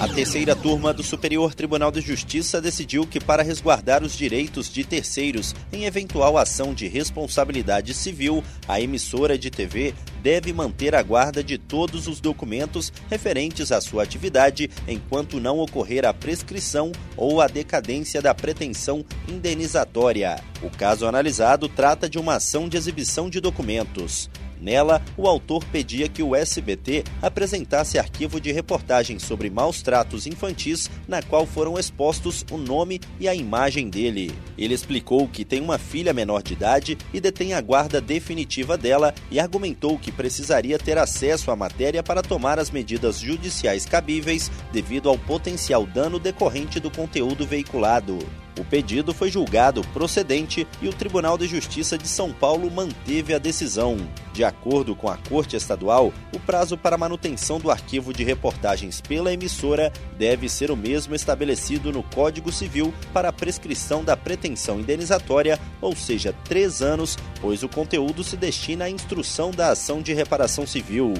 A terceira turma do Superior Tribunal de Justiça decidiu que, para resguardar os direitos de terceiros em eventual ação de responsabilidade civil, a emissora de TV deve manter a guarda de todos os documentos referentes à sua atividade enquanto não ocorrer a prescrição ou a decadência da pretensão indenizatória. O caso analisado trata de uma ação de exibição de documentos. Nela, o autor pedia que o SBT apresentasse arquivo de reportagem sobre maus tratos infantis, na qual foram expostos o nome e a imagem dele. Ele explicou que tem uma filha menor de idade e detém a guarda definitiva dela e argumentou que precisaria ter acesso à matéria para tomar as medidas judiciais cabíveis devido ao potencial dano decorrente do conteúdo veiculado. O pedido foi julgado procedente e o Tribunal de Justiça de São Paulo manteve a decisão. De acordo com a Corte Estadual, o prazo para manutenção do arquivo de reportagens pela emissora deve ser o mesmo estabelecido no Código Civil para a prescrição da pretensão indenizatória, ou seja, três anos, pois o conteúdo se destina à instrução da ação de reparação civil.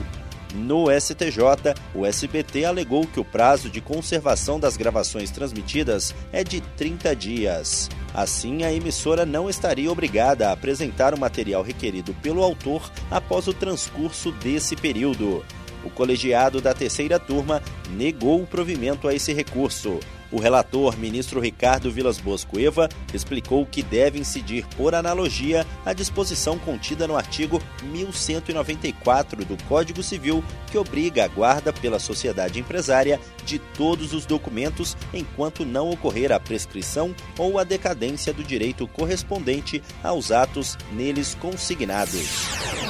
No STJ, o SBT alegou que o prazo de conservação das gravações transmitidas é de 30 dias. Assim, a emissora não estaria obrigada a apresentar o material requerido pelo autor após o transcurso desse período. O colegiado da terceira turma negou o provimento a esse recurso. O relator, ministro Ricardo Vilas Boas Cueva, explicou que deve incidir por analogia a disposição contida no artigo 1194 do Código Civil, que obriga a guarda pela sociedade empresária de todos os documentos enquanto não ocorrer a prescrição ou a decadência do direito correspondente aos atos neles consignados.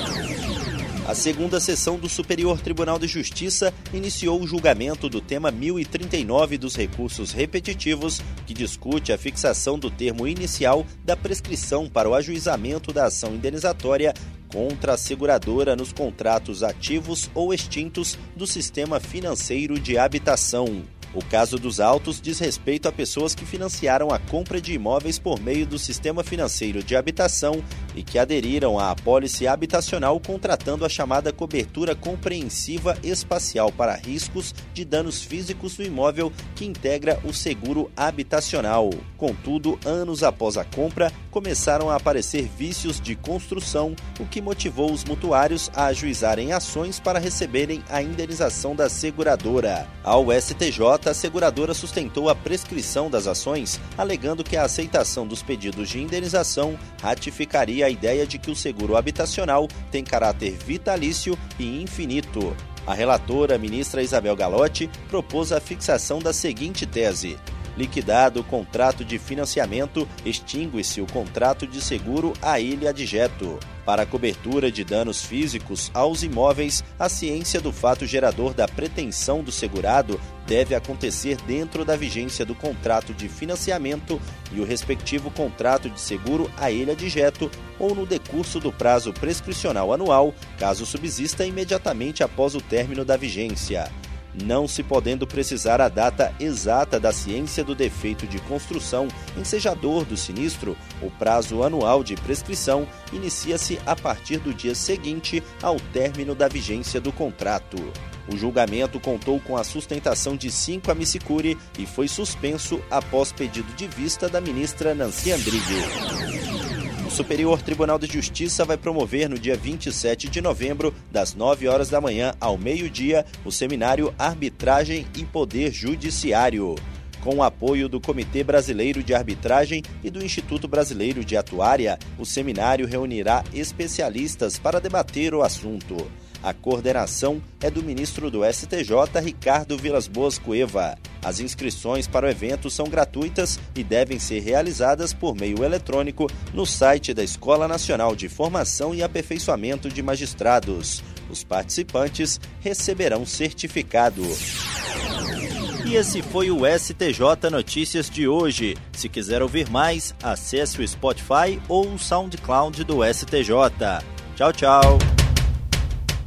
A segunda sessão do Superior Tribunal de Justiça iniciou o julgamento do tema 1039 dos recursos repetitivos, que discute a fixação do termo inicial da prescrição para o ajuizamento da ação indenizatória contra a seguradora nos contratos ativos ou extintos do sistema financeiro de habitação. O caso dos autos diz respeito a pessoas que financiaram a compra de imóveis por meio do sistema financeiro de habitação e que aderiram à apólice habitacional contratando a chamada cobertura compreensiva espacial para riscos de danos físicos do imóvel que integra o seguro habitacional. Contudo, anos após a compra, começaram a aparecer vícios de construção, o que motivou os mutuários a ajuizarem ações para receberem a indenização da seguradora. Ao STJ, a seguradora sustentou a prescrição das ações, alegando que a aceitação dos pedidos de indenização ratificaria a ideia de que o seguro habitacional tem caráter vitalício e infinito. A relatora, ministra Isabel Galotti, propôs a fixação da seguinte tese: Liquidado o contrato de financiamento, extingue-se o contrato de seguro à ilha adjeto. Para a cobertura de danos físicos aos imóveis, a ciência do fato gerador da pretensão do segurado deve acontecer dentro da vigência do contrato de financiamento e o respectivo contrato de seguro a ele adjeto ou no decurso do prazo prescricional anual, caso subsista imediatamente após o término da vigência não se podendo precisar a data exata da ciência do defeito de construção ensejador do sinistro, o prazo anual de prescrição inicia-se a partir do dia seguinte ao término da vigência do contrato. O julgamento contou com a sustentação de cinco amicicuri e foi suspenso após pedido de vista da ministra Nancy Andrighi. O Superior Tribunal de Justiça vai promover no dia 27 de novembro, das 9 horas da manhã ao meio-dia, o seminário Arbitragem e Poder Judiciário. Com o apoio do Comitê Brasileiro de Arbitragem e do Instituto Brasileiro de Atuária, o seminário reunirá especialistas para debater o assunto. A coordenação é do ministro do STJ, Ricardo Vilas Boas Cueva. As inscrições para o evento são gratuitas e devem ser realizadas por meio eletrônico no site da Escola Nacional de Formação e Aperfeiçoamento de Magistrados. Os participantes receberão certificado. E esse foi o STJ Notícias de hoje. Se quiser ouvir mais, acesse o Spotify ou o SoundCloud do STJ. Tchau, tchau.